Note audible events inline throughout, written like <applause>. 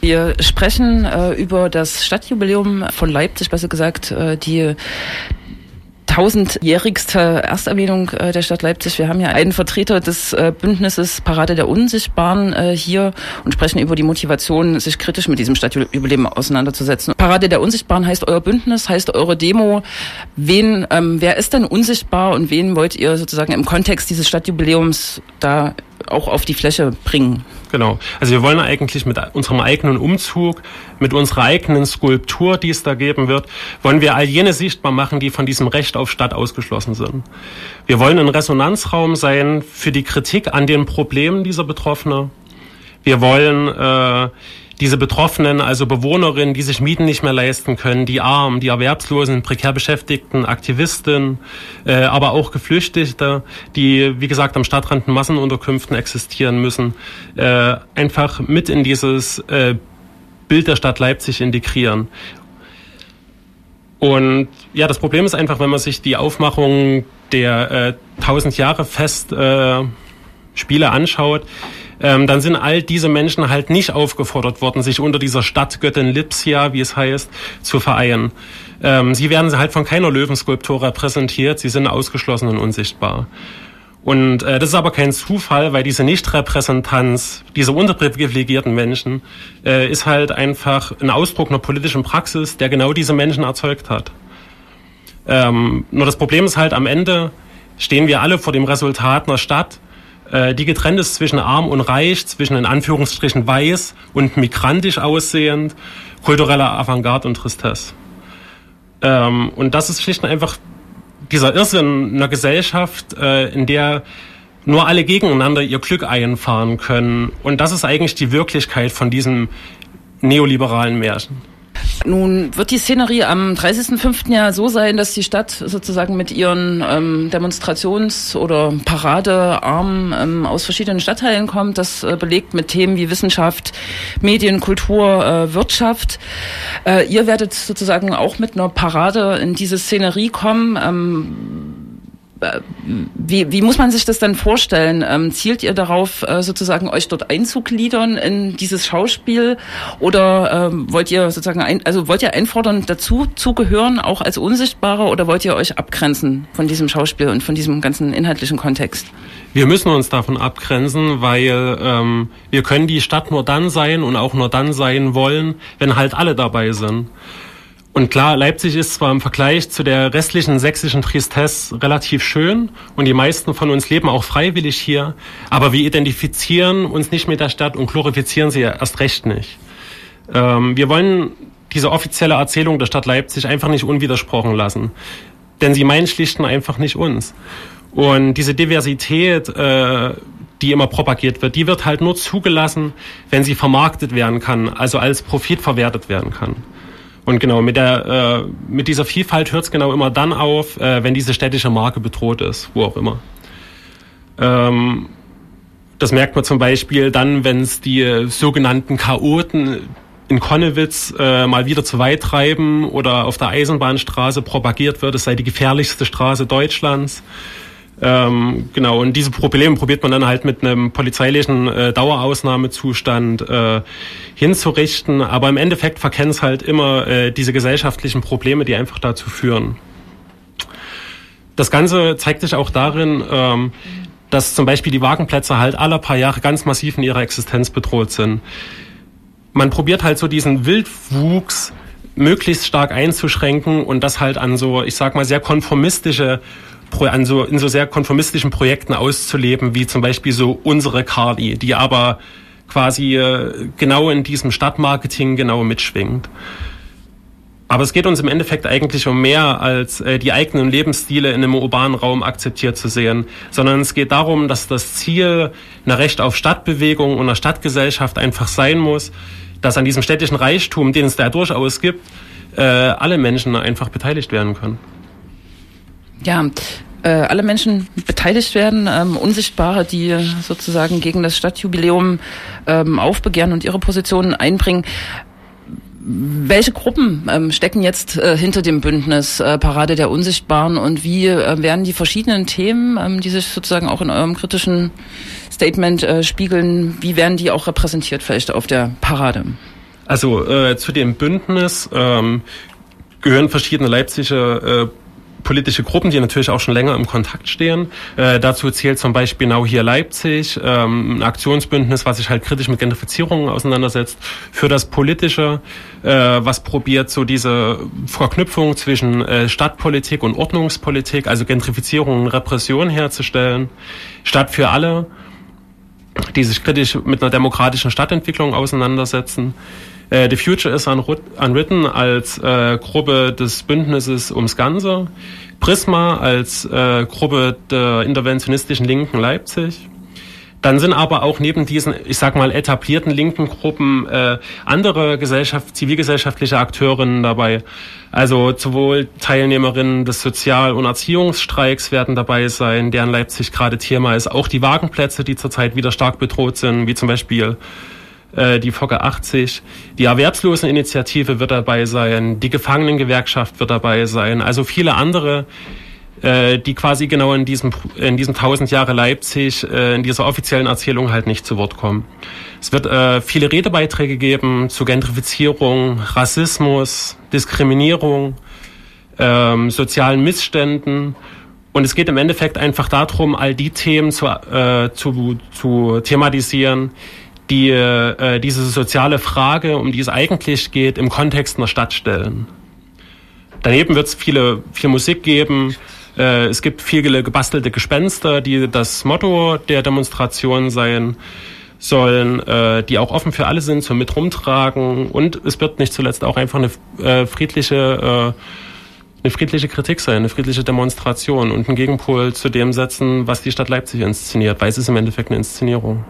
Wir sprechen äh, über das Stadtjubiläum von Leipzig, besser gesagt äh, die tausendjährigste Ersterwähnung äh, der Stadt Leipzig. Wir haben ja einen Vertreter des äh, Bündnisses Parade der Unsichtbaren äh, hier und sprechen über die Motivation, sich kritisch mit diesem Stadtjubiläum auseinanderzusetzen. Parade der Unsichtbaren heißt euer Bündnis, heißt eure Demo. Wen, ähm, wer ist denn unsichtbar und wen wollt ihr sozusagen im Kontext dieses Stadtjubiläums da auch auf die Fläche bringen? Genau. Also wir wollen eigentlich mit unserem eigenen Umzug, mit unserer eigenen Skulptur, die es da geben wird, wollen wir all jene sichtbar machen, die von diesem Recht auf Stadt ausgeschlossen sind. Wir wollen ein Resonanzraum sein für die Kritik an den Problemen dieser Betroffenen. Wir wollen äh, diese Betroffenen, also Bewohnerinnen, die sich Mieten nicht mehr leisten können, die Armen, die Erwerbslosen, prekär Beschäftigten, Aktivisten, äh, aber auch Geflüchtete, die, wie gesagt, am Stadtrand in Massenunterkünften existieren müssen, äh, einfach mit in dieses äh, Bild der Stadt Leipzig integrieren. Und ja, das Problem ist einfach, wenn man sich die Aufmachung der äh, 1000 Jahre Fest äh, Spiele anschaut, ähm, dann sind all diese Menschen halt nicht aufgefordert worden, sich unter dieser Stadtgöttin Lipsia, wie es heißt, zu vereinen. Ähm, sie werden halt von keiner Löwenskulptur repräsentiert, sie sind ausgeschlossen und unsichtbar. Und äh, das ist aber kein Zufall, weil diese Nichtrepräsentanz dieser unterprivilegierten Menschen äh, ist halt einfach ein Ausdruck einer politischen Praxis, der genau diese Menschen erzeugt hat. Ähm, nur das Problem ist halt, am Ende stehen wir alle vor dem Resultat einer Stadt, die getrennt ist zwischen arm und reich, zwischen in Anführungsstrichen weiß und migrantisch aussehend, kultureller Avantgarde und Tristesse. Ähm, und das ist schlicht und einfach dieser Irrsinn einer Gesellschaft, äh, in der nur alle gegeneinander ihr Glück einfahren können. Und das ist eigentlich die Wirklichkeit von diesem neoliberalen Märchen. Nun wird die Szenerie am 30.05. ja so sein, dass die Stadt sozusagen mit ihren ähm, Demonstrations- oder Paradearmen ähm, aus verschiedenen Stadtteilen kommt. Das äh, belegt mit Themen wie Wissenschaft, Medien, Kultur, äh, Wirtschaft. Äh, ihr werdet sozusagen auch mit einer Parade in diese Szenerie kommen. Ähm, wie, wie muss man sich das dann vorstellen? Ähm, zielt ihr darauf, äh, sozusagen euch dort einzugliedern in dieses Schauspiel? Oder ähm, wollt ihr sozusagen ein, also wollt ihr einfordern, dazu zugehören, auch als Unsichtbare, oder wollt ihr euch abgrenzen von diesem Schauspiel und von diesem ganzen inhaltlichen Kontext? Wir müssen uns davon abgrenzen, weil ähm, wir können die Stadt nur dann sein und auch nur dann sein wollen, wenn halt alle dabei sind. Und klar, Leipzig ist zwar im Vergleich zu der restlichen sächsischen Tristesse relativ schön und die meisten von uns leben auch freiwillig hier, aber wir identifizieren uns nicht mit der Stadt und glorifizieren sie erst recht nicht. Ähm, wir wollen diese offizielle Erzählung der Stadt Leipzig einfach nicht unwidersprochen lassen, denn sie meinen schlicht und einfach nicht uns. Und diese Diversität, äh, die immer propagiert wird, die wird halt nur zugelassen, wenn sie vermarktet werden kann, also als Profit verwertet werden kann. Und genau, mit, der, äh, mit dieser Vielfalt hört es genau immer dann auf, äh, wenn diese städtische Marke bedroht ist, wo auch immer. Ähm, das merkt man zum Beispiel dann, wenn es die sogenannten Chaoten in Konnewitz äh, mal wieder zu weit treiben oder auf der Eisenbahnstraße propagiert wird, es sei die gefährlichste Straße Deutschlands. Ähm, genau, und diese Probleme probiert man dann halt mit einem polizeilichen äh, Dauerausnahmezustand äh, hinzurichten. Aber im Endeffekt verkennen es halt immer äh, diese gesellschaftlichen Probleme, die einfach dazu führen. Das Ganze zeigt sich auch darin, ähm, dass zum Beispiel die Wagenplätze halt alle paar Jahre ganz massiv in ihrer Existenz bedroht sind. Man probiert halt so diesen Wildwuchs möglichst stark einzuschränken und das halt an so, ich sag mal, sehr konformistische an so, in so sehr konformistischen Projekten auszuleben, wie zum Beispiel so unsere Carly, die aber quasi äh, genau in diesem Stadtmarketing genau mitschwingt. Aber es geht uns im Endeffekt eigentlich um mehr als äh, die eigenen Lebensstile in einem urbanen Raum akzeptiert zu sehen, sondern es geht darum, dass das Ziel einer Recht auf Stadtbewegung und einer Stadtgesellschaft einfach sein muss, dass an diesem städtischen Reichtum, den es da durchaus gibt, äh, alle Menschen einfach beteiligt werden können. Ja, alle Menschen beteiligt werden, ähm, Unsichtbare, die sozusagen gegen das Stadtjubiläum ähm, aufbegehren und ihre Positionen einbringen. Welche Gruppen ähm, stecken jetzt äh, hinter dem Bündnis äh, Parade der Unsichtbaren und wie äh, werden die verschiedenen Themen, ähm, die sich sozusagen auch in eurem kritischen Statement äh, spiegeln, wie werden die auch repräsentiert vielleicht auf der Parade? Also äh, zu dem Bündnis ähm, gehören verschiedene Leipziger äh, politische Gruppen, die natürlich auch schon länger im Kontakt stehen. Äh, dazu zählt zum Beispiel Now hier Leipzig, ähm, ein Aktionsbündnis, was sich halt kritisch mit Gentrifizierung auseinandersetzt, für das Politische, äh, was probiert, so diese Verknüpfung zwischen äh, Stadtpolitik und Ordnungspolitik, also Gentrifizierung und Repression herzustellen. Stadt für alle, die sich kritisch mit einer demokratischen Stadtentwicklung auseinandersetzen. Äh, The Future is Unwritten als äh, Gruppe des Bündnisses ums Ganze, Prisma als äh, Gruppe der interventionistischen Linken Leipzig. Dann sind aber auch neben diesen, ich sag mal, etablierten linken Gruppen äh, andere Gesellschaft, zivilgesellschaftliche Akteurinnen dabei. Also sowohl Teilnehmerinnen des Sozial- und Erziehungsstreiks werden dabei sein, deren Leipzig gerade Thema ist. Auch die Wagenplätze, die zurzeit wieder stark bedroht sind, wie zum Beispiel die Focke 80. Die Erwerbsloseninitiative wird dabei sein, die Gefangenengewerkschaft wird dabei sein, also viele andere, äh, die quasi genau in diesem, in diesem 1000 Jahre Leipzig, äh, in dieser offiziellen Erzählung halt nicht zu Wort kommen. Es wird äh, viele Redebeiträge geben zu Gentrifizierung, Rassismus, Diskriminierung, ähm, sozialen Missständen. Und es geht im Endeffekt einfach darum, all die Themen zu, äh, zu, zu thematisieren, die äh, diese soziale Frage, um die es eigentlich geht, im Kontext einer Stadt stellen. Daneben wird es viele, viel Musik geben. Äh, es gibt viele gebastelte Gespenster, die das Motto der Demonstration sein sollen, äh, die auch offen für alle sind zum mit rumtragen. Und es wird nicht zuletzt auch einfach eine äh, friedliche äh, eine friedliche Kritik sein, eine friedliche Demonstration und einen Gegenpol zu dem setzen, was die Stadt Leipzig inszeniert, weil es ist im Endeffekt eine Inszenierung.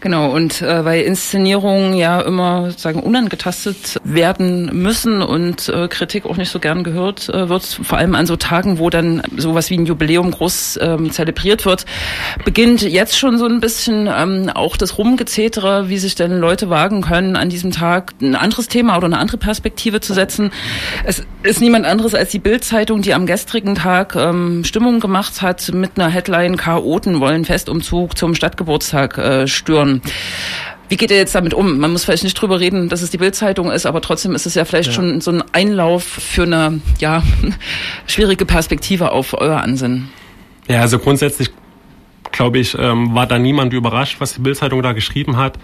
Genau, und äh, weil Inszenierungen ja immer sagen unangetastet werden müssen und äh, Kritik auch nicht so gern gehört äh, wird, vor allem an so Tagen, wo dann sowas wie ein Jubiläum groß ähm, zelebriert wird, beginnt jetzt schon so ein bisschen ähm, auch das Rumgezetere, wie sich denn Leute wagen können, an diesem Tag ein anderes Thema oder eine andere Perspektive zu setzen. Es ist niemand anderes als die Bildzeitung, die am gestrigen Tag ähm, Stimmung gemacht hat mit einer Headline Chaoten wollen Festumzug zum Stadtgeburtstag äh, stören schon. Wie geht ihr jetzt damit um? Man muss vielleicht nicht drüber reden, dass es die Bildzeitung ist, aber trotzdem ist es ja vielleicht ja. schon so ein Einlauf für eine ja, <laughs> schwierige Perspektive auf euer Ansinnen. Ja, also grundsätzlich glaube ich, ähm, war da niemand überrascht, was die Bildzeitung da geschrieben hat.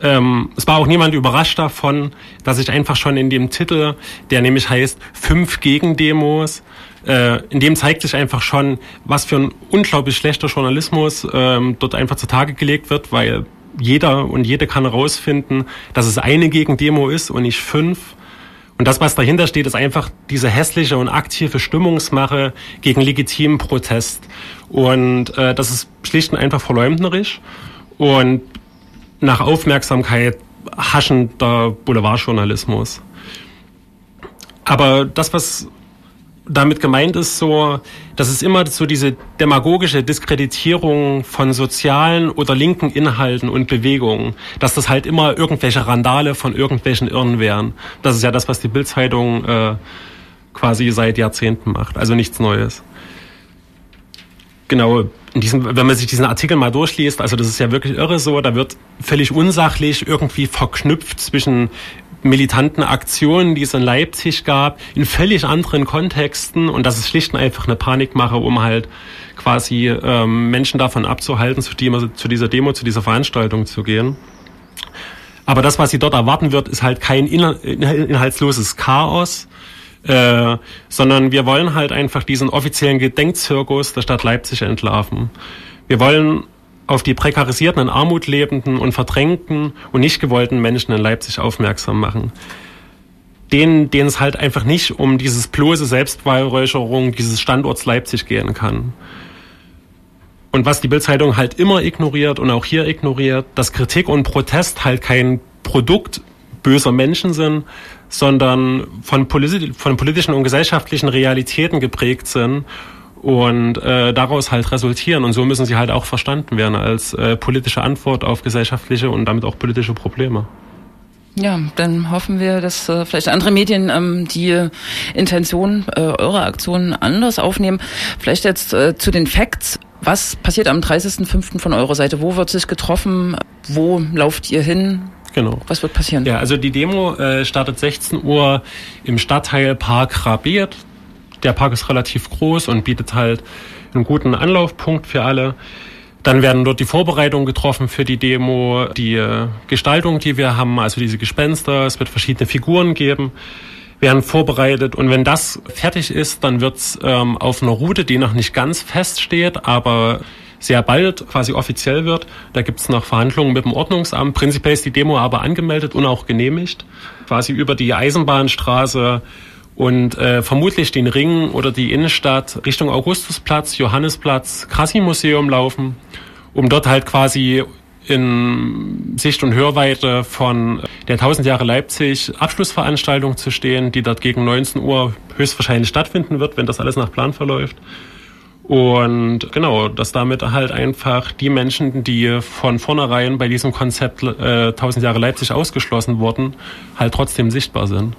Ähm, es war auch niemand überrascht davon, dass ich einfach schon in dem Titel, der nämlich heißt Fünf Gegendemos, äh, in dem zeigt sich einfach schon, was für ein unglaublich schlechter Journalismus ähm, dort einfach zutage gelegt wird, weil jeder und jede kann herausfinden, dass es eine Gegendemo ist und nicht fünf. Und das, was dahinter steht, ist einfach diese hässliche und aktive Stimmungsmache gegen legitimen Protest. Und äh, das ist schlicht und einfach verleumderisch und nach Aufmerksamkeit haschender Boulevardjournalismus. Aber das, was damit gemeint ist so, dass es immer so diese demagogische Diskreditierung von sozialen oder linken Inhalten und Bewegungen, dass das halt immer irgendwelche Randale von irgendwelchen Irren wären. Das ist ja das, was die Bildzeitung äh, quasi seit Jahrzehnten macht. Also nichts Neues. Genau, in diesem, wenn man sich diesen Artikel mal durchliest, also das ist ja wirklich irre so, da wird völlig unsachlich irgendwie verknüpft zwischen militanten Aktionen, die es in Leipzig gab, in völlig anderen Kontexten und das ist schlicht und einfach eine Panikmache, um halt quasi ähm, Menschen davon abzuhalten, zu, die, zu dieser Demo, zu dieser Veranstaltung zu gehen. Aber das, was sie dort erwarten wird, ist halt kein inhaltsloses Chaos, äh, sondern wir wollen halt einfach diesen offiziellen Gedenkzirkus der Stadt Leipzig entlarven. Wir wollen auf die prekarisierten, in Armut lebenden und verdrängten und nicht gewollten Menschen in Leipzig aufmerksam machen. Denen, denen es halt einfach nicht um dieses bloße Selbstbeweihräucherung dieses Standorts Leipzig gehen kann. Und was die Bildzeitung halt immer ignoriert und auch hier ignoriert, dass Kritik und Protest halt kein Produkt böser Menschen sind, sondern von, politi von politischen und gesellschaftlichen Realitäten geprägt sind und äh, daraus halt resultieren. Und so müssen sie halt auch verstanden werden als äh, politische Antwort auf gesellschaftliche und damit auch politische Probleme. Ja, dann hoffen wir, dass äh, vielleicht andere Medien ähm, die Intention äh, eurer Aktion anders aufnehmen. Vielleicht jetzt äh, zu den Facts. Was passiert am 30.05. von eurer Seite? Wo wird sich getroffen? Wo lauft ihr hin? Genau. Was wird passieren? Ja, also die Demo äh, startet 16 Uhr im Stadtteil Park Rabiet. Der Park ist relativ groß und bietet halt einen guten Anlaufpunkt für alle. Dann werden dort die Vorbereitungen getroffen für die Demo, die äh, Gestaltung, die wir haben, also diese Gespenster. Es wird verschiedene Figuren geben, werden vorbereitet. Und wenn das fertig ist, dann wird's ähm, auf einer Route, die noch nicht ganz fest steht, aber sehr bald quasi offiziell wird. Da gibt's noch Verhandlungen mit dem Ordnungsamt. Prinzipiell ist die Demo aber angemeldet und auch genehmigt. Quasi über die Eisenbahnstraße und äh, vermutlich den Ring oder die Innenstadt Richtung Augustusplatz, Johannesplatz, Krassi-Museum laufen, um dort halt quasi in Sicht und Hörweite von der 1000 Jahre Leipzig Abschlussveranstaltung zu stehen, die dort gegen 19 Uhr höchstwahrscheinlich stattfinden wird, wenn das alles nach Plan verläuft. Und genau, dass damit halt einfach die Menschen, die von vornherein bei diesem Konzept äh, 1000 Jahre Leipzig ausgeschlossen wurden, halt trotzdem sichtbar sind.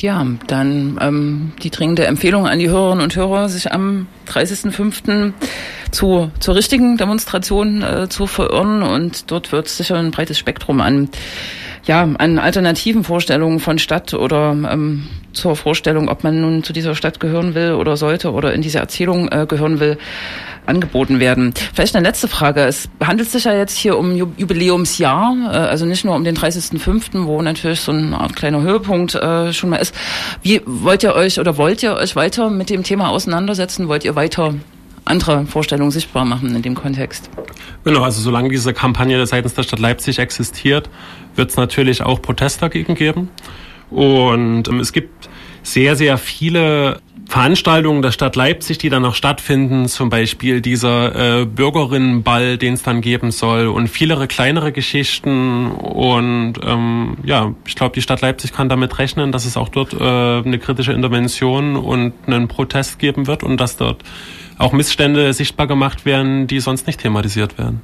Ja, dann ähm, die dringende Empfehlung an die Hörerinnen und Hörer, sich am 30.05. Zu, zur richtigen Demonstration äh, zu verirren. Und dort wird sicher ein breites Spektrum an, ja, an alternativen Vorstellungen von Stadt oder ähm, zur Vorstellung, ob man nun zu dieser Stadt gehören will oder sollte oder in diese Erzählung äh, gehören will, angeboten werden. Vielleicht eine letzte Frage. Es handelt sich ja jetzt hier um Jubiläumsjahr, äh, also nicht nur um den 30.05., wo natürlich so ein Art kleiner Höhepunkt äh, schon mal ist. Wie wollt ihr euch oder wollt ihr euch weiter mit dem Thema auseinandersetzen? Wollt ihr weiter andere Vorstellungen sichtbar machen in dem Kontext? Genau, also solange diese Kampagne seitens der Stadt Leipzig existiert, wird es natürlich auch Protest dagegen geben. Und ähm, es gibt sehr, sehr viele Veranstaltungen der Stadt Leipzig, die dann noch stattfinden, zum Beispiel dieser äh, Bürgerinnenball, den es dann geben soll und viele kleinere Geschichten und ähm, ja, ich glaube, die Stadt Leipzig kann damit rechnen, dass es auch dort äh, eine kritische Intervention und einen Protest geben wird und dass dort auch Missstände sichtbar gemacht werden, die sonst nicht thematisiert werden.